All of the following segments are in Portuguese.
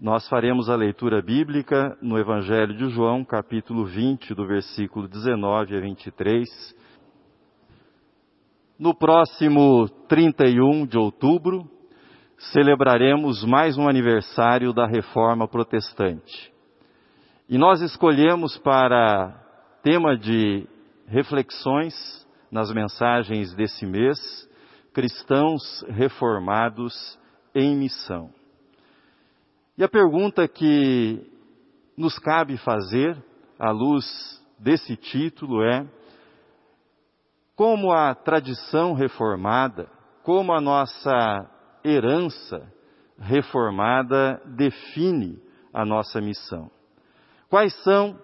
Nós faremos a leitura bíblica no Evangelho de João, capítulo 20, do versículo 19 a 23. No próximo 31 de outubro, celebraremos mais um aniversário da Reforma Protestante. E nós escolhemos para tema de reflexões nas mensagens desse mês, cristãos reformados em missão. E a pergunta que nos cabe fazer, à luz desse título, é: como a tradição reformada, como a nossa herança reformada define a nossa missão? Quais são,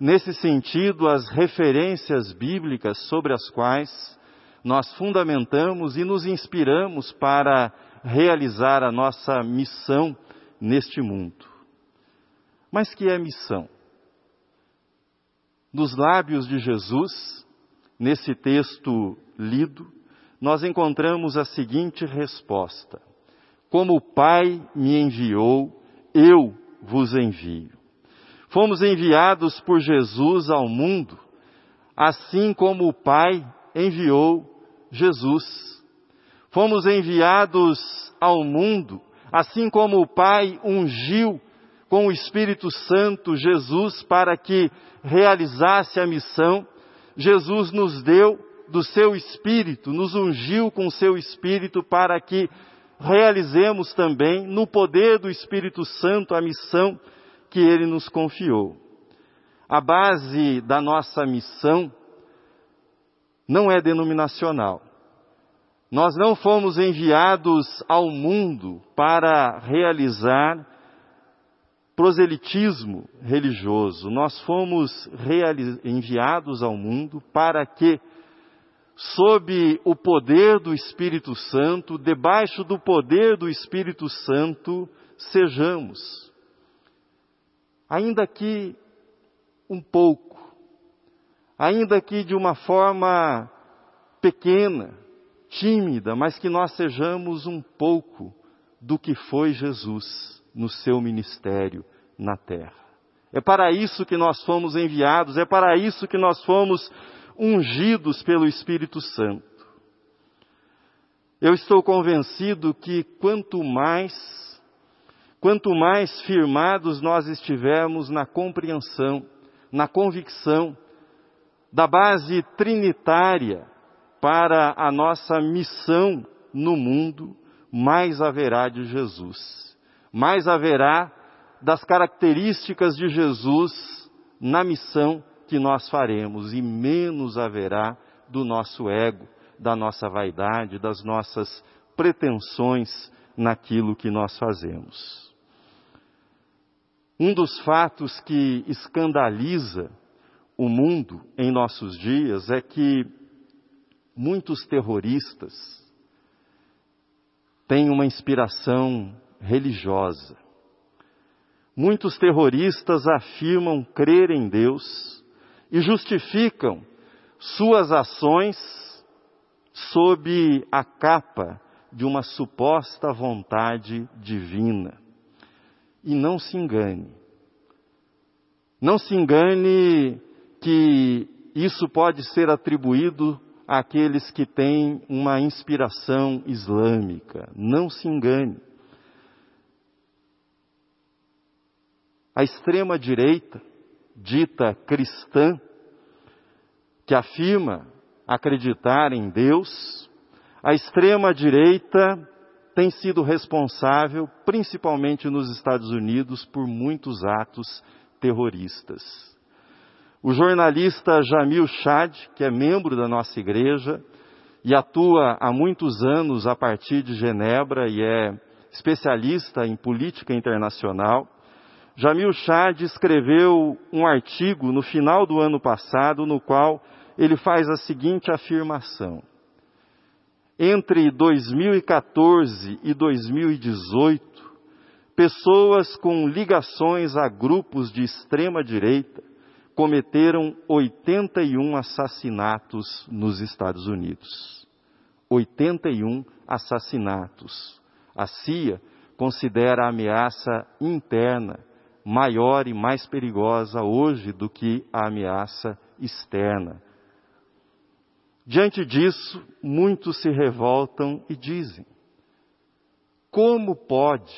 nesse sentido, as referências bíblicas sobre as quais nós fundamentamos e nos inspiramos para realizar a nossa missão neste mundo. Mas que é missão? Nos lábios de Jesus, nesse texto lido, nós encontramos a seguinte resposta: Como o Pai me enviou, eu vos envio. Fomos enviados por Jesus ao mundo, assim como o Pai enviou Jesus. Fomos enviados ao mundo assim como o Pai ungiu com o Espírito Santo Jesus para que realizasse a missão, Jesus nos deu do seu Espírito, nos ungiu com o seu Espírito para que realizemos também, no poder do Espírito Santo, a missão que ele nos confiou. A base da nossa missão não é denominacional. Nós não fomos enviados ao mundo para realizar proselitismo religioso. Nós fomos enviados ao mundo para que, sob o poder do Espírito Santo, debaixo do poder do Espírito Santo, sejamos. Ainda que um pouco, ainda que de uma forma pequena, tímida, mas que nós sejamos um pouco do que foi Jesus no seu ministério na terra. É para isso que nós fomos enviados, é para isso que nós fomos ungidos pelo Espírito Santo. Eu estou convencido que quanto mais, quanto mais firmados nós estivermos na compreensão, na convicção da base trinitária para a nossa missão no mundo, mais haverá de Jesus. Mais haverá das características de Jesus na missão que nós faremos e menos haverá do nosso ego, da nossa vaidade, das nossas pretensões naquilo que nós fazemos. Um dos fatos que escandaliza o mundo em nossos dias é que muitos terroristas têm uma inspiração religiosa. Muitos terroristas afirmam crer em Deus e justificam suas ações sob a capa de uma suposta vontade divina. E não se engane. Não se engane que isso pode ser atribuído àqueles que têm uma inspiração islâmica. Não se engane. A extrema-direita, dita cristã, que afirma acreditar em Deus, a extrema-direita tem sido responsável, principalmente nos Estados Unidos, por muitos atos terroristas. O jornalista Jamil Chad, que é membro da nossa igreja e atua há muitos anos a partir de Genebra e é especialista em política internacional, Jamil Chad escreveu um artigo no final do ano passado no qual ele faz a seguinte afirmação: Entre 2014 e 2018, pessoas com ligações a grupos de extrema direita cometeram 81 assassinatos nos Estados Unidos. 81 assassinatos. A CIA considera a ameaça interna maior e mais perigosa hoje do que a ameaça externa. Diante disso, muitos se revoltam e dizem: como pode?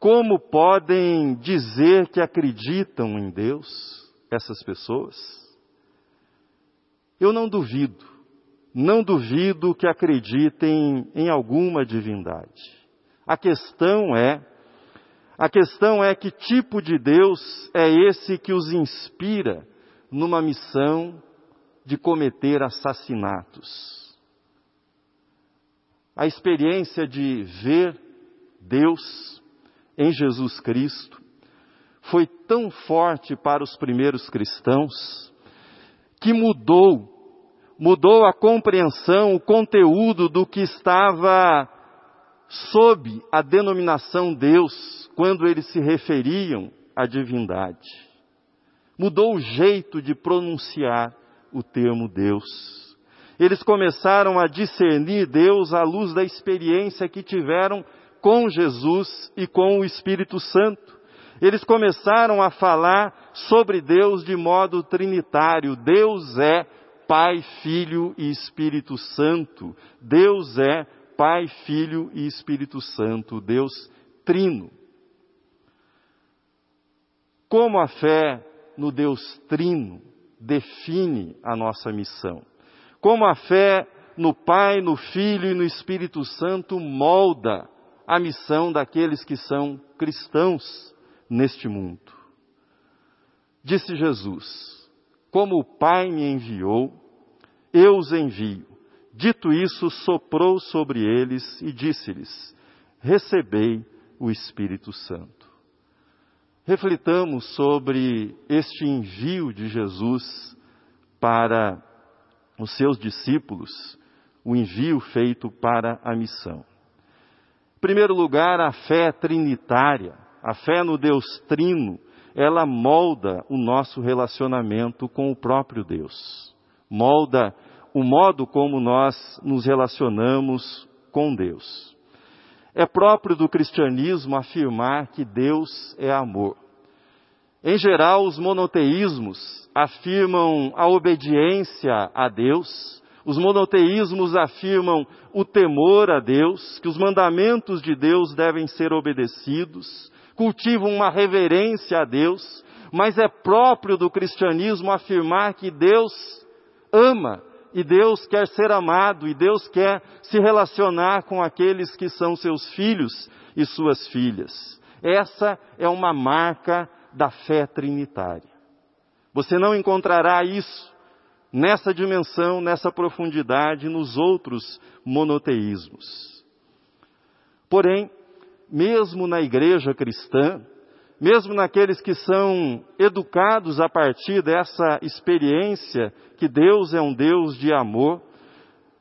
Como podem dizer que acreditam em Deus essas pessoas? Eu não duvido, não duvido que acreditem em alguma divindade. A questão é, a questão é que tipo de Deus é esse que os inspira numa missão de cometer assassinatos. A experiência de ver Deus em Jesus Cristo foi tão forte para os primeiros cristãos que mudou, mudou a compreensão, o conteúdo do que estava sob a denominação Deus quando eles se referiam à divindade. Mudou o jeito de pronunciar o termo Deus. Eles começaram a discernir Deus à luz da experiência que tiveram com Jesus e com o Espírito Santo. Eles começaram a falar sobre Deus de modo trinitário. Deus é Pai, Filho e Espírito Santo. Deus é Pai, Filho e Espírito Santo, Deus trino. Como a fé no Deus trino define a nossa missão? Como a fé no Pai, no Filho e no Espírito Santo molda a missão daqueles que são cristãos neste mundo? Disse Jesus: Como o Pai me enviou, eu os envio. Dito isso, soprou sobre eles e disse-lhes: Recebei o Espírito Santo. Reflitamos sobre este envio de Jesus para os seus discípulos, o envio feito para a missão. Em primeiro lugar, a fé trinitária, a fé no Deus Trino, ela molda o nosso relacionamento com o próprio Deus. Molda o modo como nós nos relacionamos com Deus. É próprio do cristianismo afirmar que Deus é amor. Em geral, os monoteísmos afirmam a obediência a Deus, os monoteísmos afirmam o temor a Deus, que os mandamentos de Deus devem ser obedecidos, cultivam uma reverência a Deus, mas é próprio do cristianismo afirmar que Deus ama e Deus quer ser amado, e Deus quer se relacionar com aqueles que são seus filhos e suas filhas. Essa é uma marca da fé trinitária. Você não encontrará isso nessa dimensão, nessa profundidade nos outros monoteísmos. Porém, mesmo na igreja cristã, mesmo naqueles que são educados a partir dessa experiência que Deus é um Deus de amor,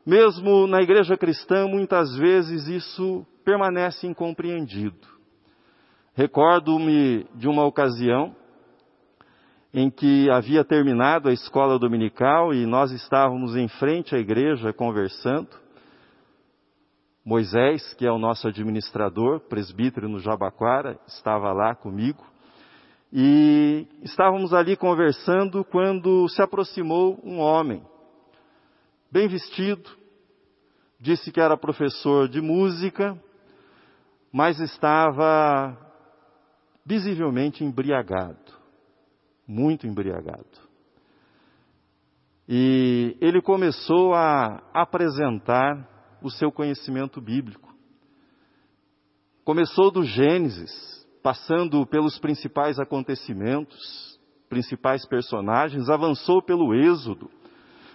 mesmo na igreja cristã, muitas vezes isso permanece incompreendido. Recordo-me de uma ocasião em que havia terminado a escola dominical e nós estávamos em frente à igreja conversando. Moisés, que é o nosso administrador, presbítero no Jabaquara, estava lá comigo. E estávamos ali conversando quando se aproximou um homem, bem vestido, disse que era professor de música, mas estava visivelmente embriagado, muito embriagado. E ele começou a apresentar o seu conhecimento bíblico. Começou do Gênesis, passando pelos principais acontecimentos, principais personagens, avançou pelo Êxodo,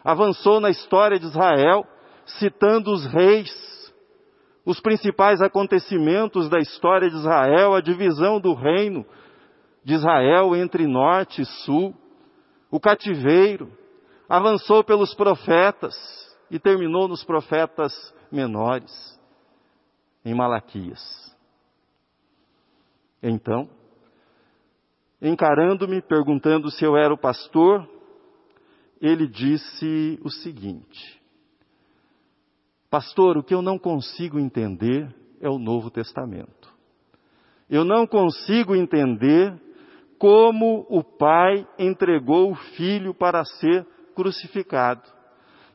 avançou na história de Israel, citando os reis, os principais acontecimentos da história de Israel, a divisão do reino de Israel entre norte e sul, o cativeiro, avançou pelos profetas e terminou nos profetas menores, em Malaquias. Então, encarando-me, perguntando se eu era o pastor, ele disse o seguinte: Pastor, o que eu não consigo entender é o Novo Testamento. Eu não consigo entender como o pai entregou o filho para ser crucificado.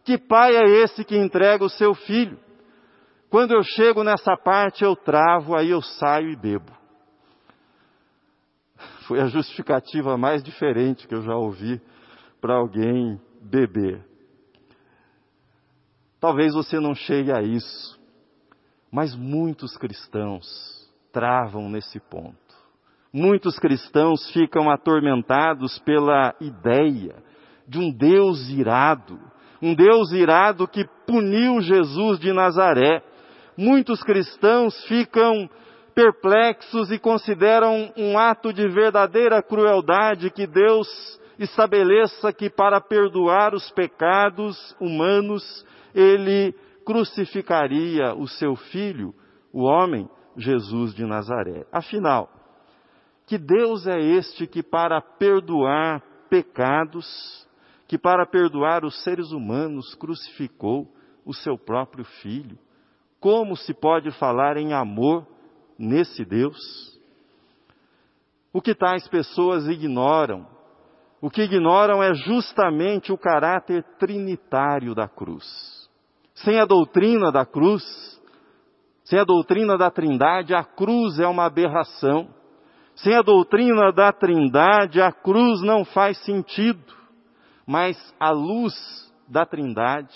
Que pai é esse que entrega o seu filho? Quando eu chego nessa parte, eu travo, aí eu saio e bebo. Foi a justificativa mais diferente que eu já ouvi para alguém beber. Talvez você não chegue a isso, mas muitos cristãos travam nesse ponto. Muitos cristãos ficam atormentados pela ideia de um Deus irado, um Deus irado que puniu Jesus de Nazaré. Muitos cristãos ficam perplexos e consideram um ato de verdadeira crueldade que Deus estabeleça que para perdoar os pecados humanos ele crucificaria o seu filho, o homem Jesus de Nazaré. Afinal, que Deus é este que, para perdoar pecados, que para perdoar os seres humanos crucificou o seu próprio filho? Como se pode falar em amor nesse Deus? O que tais pessoas ignoram o que ignoram é justamente o caráter trinitário da cruz. Sem a doutrina da cruz, sem a doutrina da Trindade, a cruz é uma aberração. Sem a doutrina da Trindade, a cruz não faz sentido. Mas à luz da Trindade,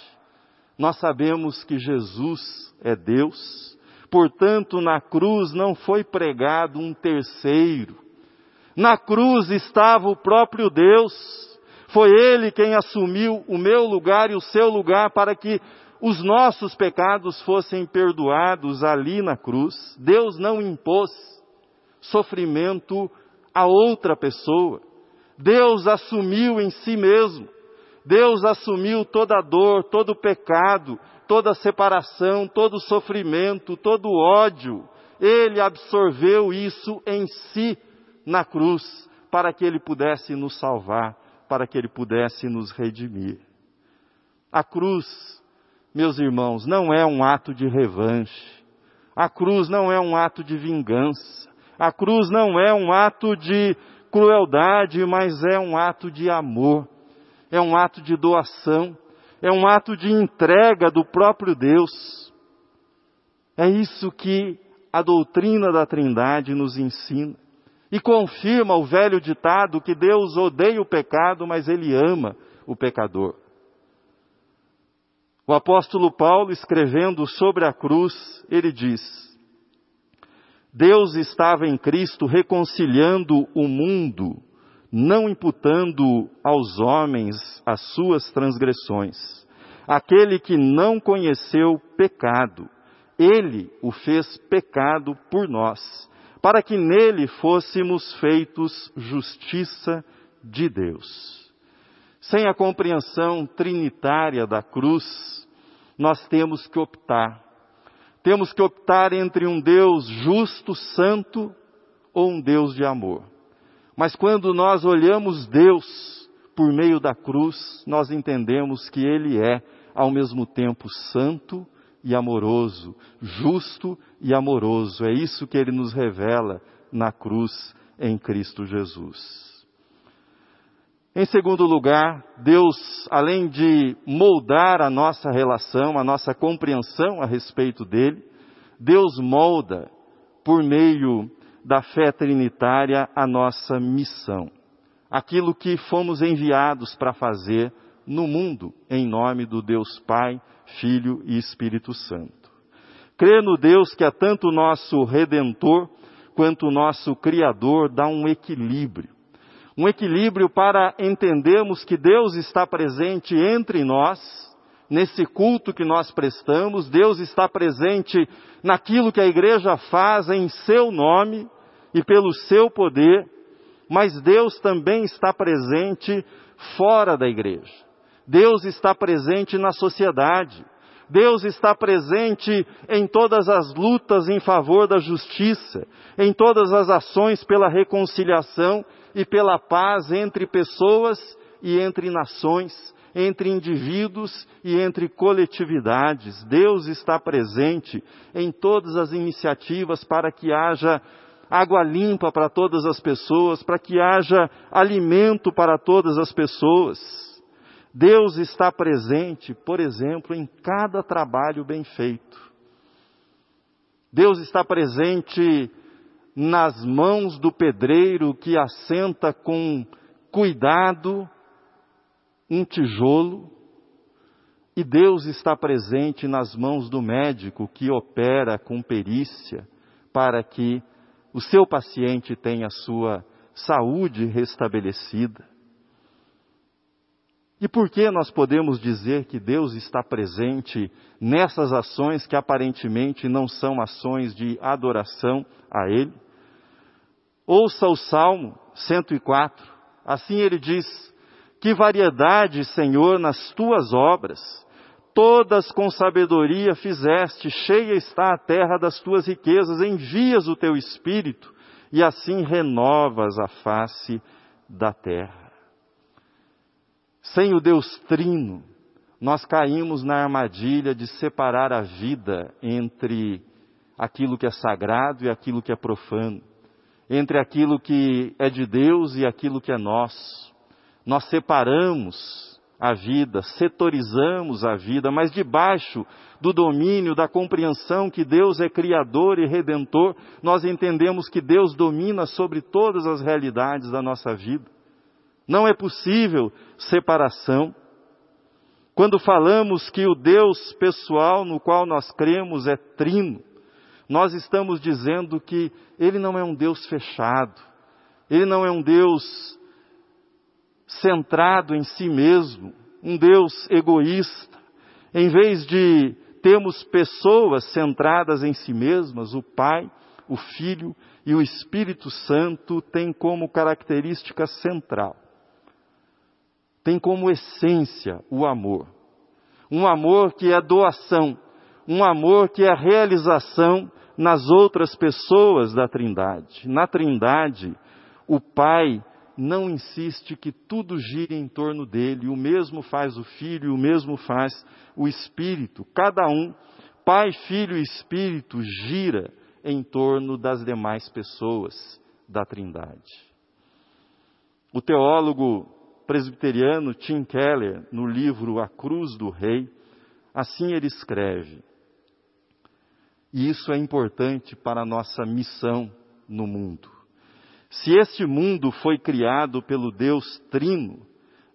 nós sabemos que Jesus é Deus. Portanto, na cruz não foi pregado um terceiro, na cruz estava o próprio Deus. Foi Ele quem assumiu o meu lugar e o seu lugar para que os nossos pecados fossem perdoados ali na cruz. Deus não impôs sofrimento a outra pessoa. Deus assumiu em si mesmo. Deus assumiu toda a dor, todo o pecado, toda a separação, todo o sofrimento, todo o ódio. Ele absorveu isso em si na cruz para que ele pudesse nos salvar, para que ele pudesse nos redimir. A cruz, meus irmãos, não é um ato de revanche. A cruz não é um ato de vingança. A cruz não é um ato de crueldade, mas é um ato de amor. É um ato de doação. É um ato de entrega do próprio Deus. É isso que a doutrina da Trindade nos ensina e confirma o velho ditado que Deus odeia o pecado, mas ele ama o pecador. O apóstolo Paulo, escrevendo sobre a cruz, ele diz: Deus estava em Cristo reconciliando o mundo, não imputando aos homens as suas transgressões. Aquele que não conheceu pecado, ele o fez pecado por nós para que nele fôssemos feitos justiça de Deus. Sem a compreensão trinitária da cruz, nós temos que optar. Temos que optar entre um Deus justo, santo, ou um Deus de amor. Mas quando nós olhamos Deus por meio da cruz, nós entendemos que Ele é, ao mesmo tempo, santo e amoroso, justo e amoroso. É isso que ele nos revela na cruz em Cristo Jesus. Em segundo lugar, Deus, além de moldar a nossa relação, a nossa compreensão a respeito dele, Deus molda, por meio da fé trinitária, a nossa missão. Aquilo que fomos enviados para fazer no mundo, em nome do Deus Pai, Filho e Espírito Santo. Crer no Deus que é tanto o nosso Redentor quanto o nosso Criador dá um equilíbrio. Um equilíbrio para entendermos que Deus está presente entre nós, nesse culto que nós prestamos, Deus está presente naquilo que a igreja faz em seu nome e pelo seu poder, mas Deus também está presente fora da igreja. Deus está presente na sociedade. Deus está presente em todas as lutas em favor da justiça, em todas as ações pela reconciliação e pela paz entre pessoas e entre nações, entre indivíduos e entre coletividades. Deus está presente em todas as iniciativas para que haja água limpa para todas as pessoas, para que haja alimento para todas as pessoas. Deus está presente, por exemplo, em cada trabalho bem feito. Deus está presente nas mãos do pedreiro que assenta com cuidado um tijolo, e Deus está presente nas mãos do médico que opera com perícia para que o seu paciente tenha sua saúde restabelecida. E por que nós podemos dizer que Deus está presente nessas ações que aparentemente não são ações de adoração a Ele? Ouça o Salmo 104. Assim ele diz: Que variedade, Senhor, nas tuas obras! Todas com sabedoria fizeste, cheia está a terra das tuas riquezas, envias o teu espírito e assim renovas a face da terra. Sem o Deus Trino, nós caímos na armadilha de separar a vida entre aquilo que é sagrado e aquilo que é profano, entre aquilo que é de Deus e aquilo que é nosso. Nós separamos a vida, setorizamos a vida, mas debaixo do domínio, da compreensão que Deus é Criador e Redentor, nós entendemos que Deus domina sobre todas as realidades da nossa vida. Não é possível separação. Quando falamos que o Deus pessoal no qual nós cremos é trino, nós estamos dizendo que Ele não é um Deus fechado, Ele não é um Deus centrado em si mesmo, um Deus egoísta. Em vez de termos pessoas centradas em si mesmas, o Pai, o Filho e o Espírito Santo têm como característica central tem como essência o amor. Um amor que é doação, um amor que é realização nas outras pessoas da Trindade. Na Trindade, o Pai não insiste que tudo gire em torno dele, o mesmo faz o Filho, o mesmo faz o Espírito. Cada um, Pai, Filho e Espírito, gira em torno das demais pessoas da Trindade. O teólogo presbiteriano Tim Keller, no livro A Cruz do Rei, assim ele escreve. E isso é importante para a nossa missão no mundo. Se este mundo foi criado pelo Deus Trino,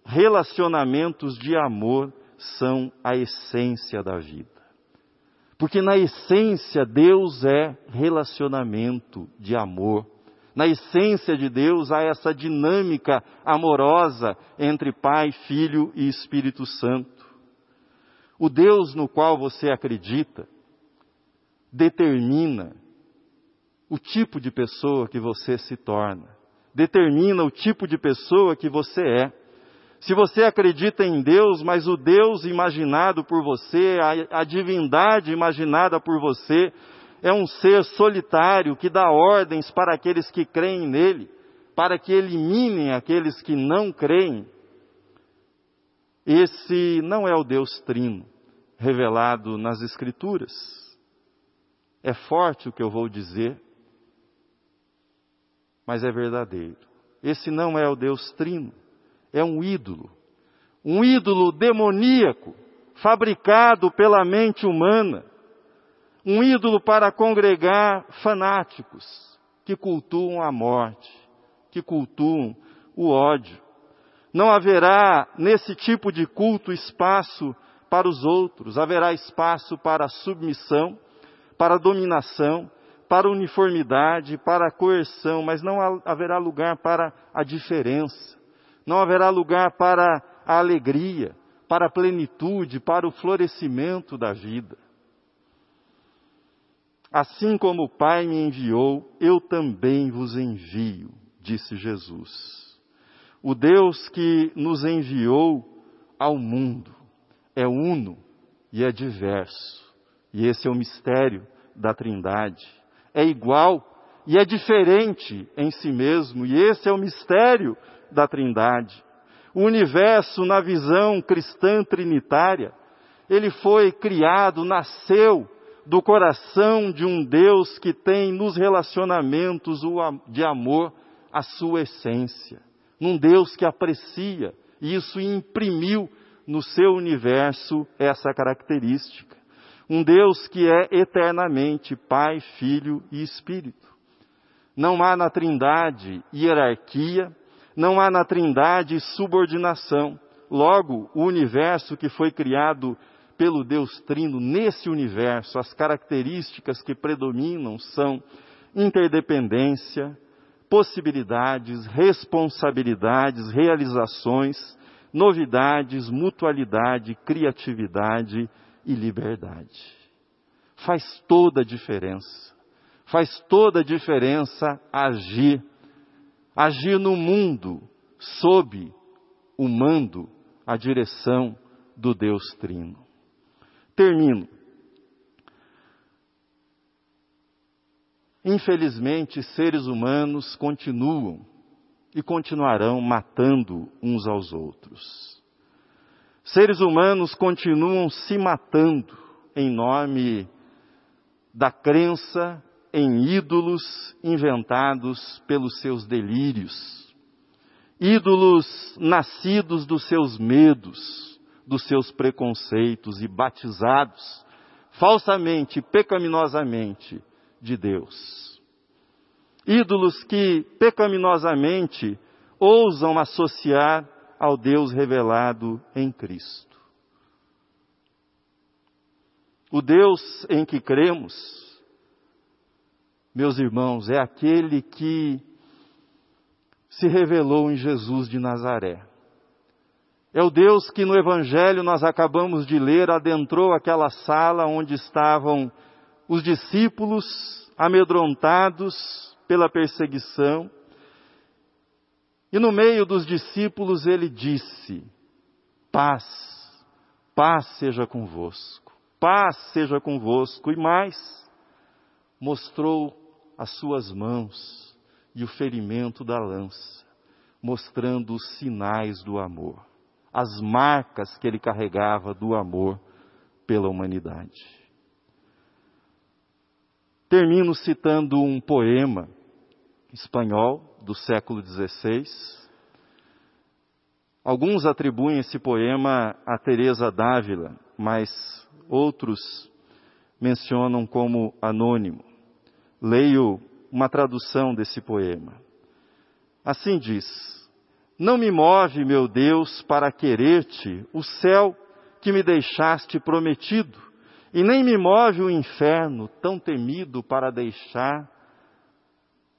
relacionamentos de amor são a essência da vida. Porque na essência Deus é relacionamento de amor na essência de Deus há essa dinâmica amorosa entre Pai, Filho e Espírito Santo. O Deus no qual você acredita determina o tipo de pessoa que você se torna, determina o tipo de pessoa que você é. Se você acredita em Deus, mas o Deus imaginado por você, a, a divindade imaginada por você, é um ser solitário que dá ordens para aqueles que creem nele, para que eliminem aqueles que não creem. Esse não é o Deus Trino revelado nas Escrituras. É forte o que eu vou dizer, mas é verdadeiro. Esse não é o Deus Trino, é um ídolo. Um ídolo demoníaco, fabricado pela mente humana, um ídolo para congregar fanáticos que cultuam a morte, que cultuam o ódio. Não haverá nesse tipo de culto espaço para os outros, haverá espaço para submissão, para a dominação, para a uniformidade, para a coerção, mas não haverá lugar para a diferença, não haverá lugar para a alegria, para a plenitude, para o florescimento da vida. Assim como o Pai me enviou, eu também vos envio, disse Jesus. O Deus que nos enviou ao mundo é uno e é diverso. E esse é o mistério da Trindade. É igual e é diferente em si mesmo, e esse é o mistério da Trindade. O universo, na visão cristã trinitária, ele foi criado, nasceu do coração de um Deus que tem nos relacionamentos de amor a sua essência. Num Deus que aprecia, e isso imprimiu no seu universo essa característica. Um Deus que é eternamente Pai, Filho e Espírito. Não há na Trindade hierarquia, não há na Trindade subordinação. Logo, o universo que foi criado pelo Deus Trino, nesse universo, as características que predominam são interdependência, possibilidades, responsabilidades, realizações, novidades, mutualidade, criatividade e liberdade. Faz toda a diferença. Faz toda a diferença agir. Agir no mundo sob o mando, a direção do Deus Trino. Termino. Infelizmente, seres humanos continuam e continuarão matando uns aos outros. Seres humanos continuam se matando em nome da crença em ídolos inventados pelos seus delírios. Ídolos nascidos dos seus medos, dos seus preconceitos e batizados falsamente, pecaminosamente de Deus. Ídolos que pecaminosamente ousam associar ao Deus revelado em Cristo. O Deus em que cremos, meus irmãos, é aquele que se revelou em Jesus de Nazaré. É o Deus que no Evangelho nós acabamos de ler adentrou aquela sala onde estavam os discípulos amedrontados pela perseguição e no meio dos discípulos ele disse: Paz, paz seja convosco, paz seja convosco. E mais, mostrou as suas mãos e o ferimento da lança, mostrando os sinais do amor, as marcas que ele carregava do amor pela humanidade. Termino citando um poema espanhol do século XVI. Alguns atribuem esse poema a Teresa d'Ávila, mas outros mencionam como anônimo. Leio uma tradução desse poema. Assim diz: Não me move, meu Deus, para querer-te o céu que me deixaste prometido, e nem me move o inferno tão temido para deixar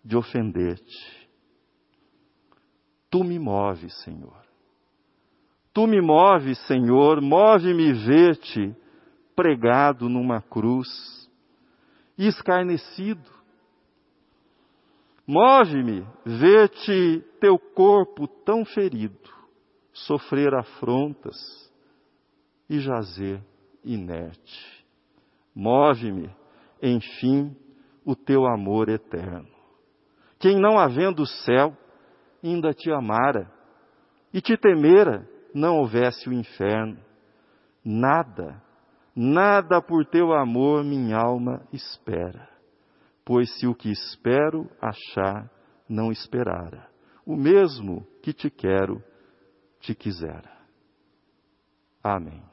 de ofender-te. Tu me moves, Senhor. Tu me moves, Senhor, move-me ver-te pregado numa cruz, escarnecido. Move-me ver-te teu corpo tão ferido, sofrer afrontas e jazer inerte. Move-me, enfim, o teu amor eterno quem não havendo céu, ainda te amara, e te temera, não houvesse o inferno. Nada, nada por teu amor minha alma espera, pois se o que espero achar, não esperara, o mesmo que te quero, te quisera. Amém.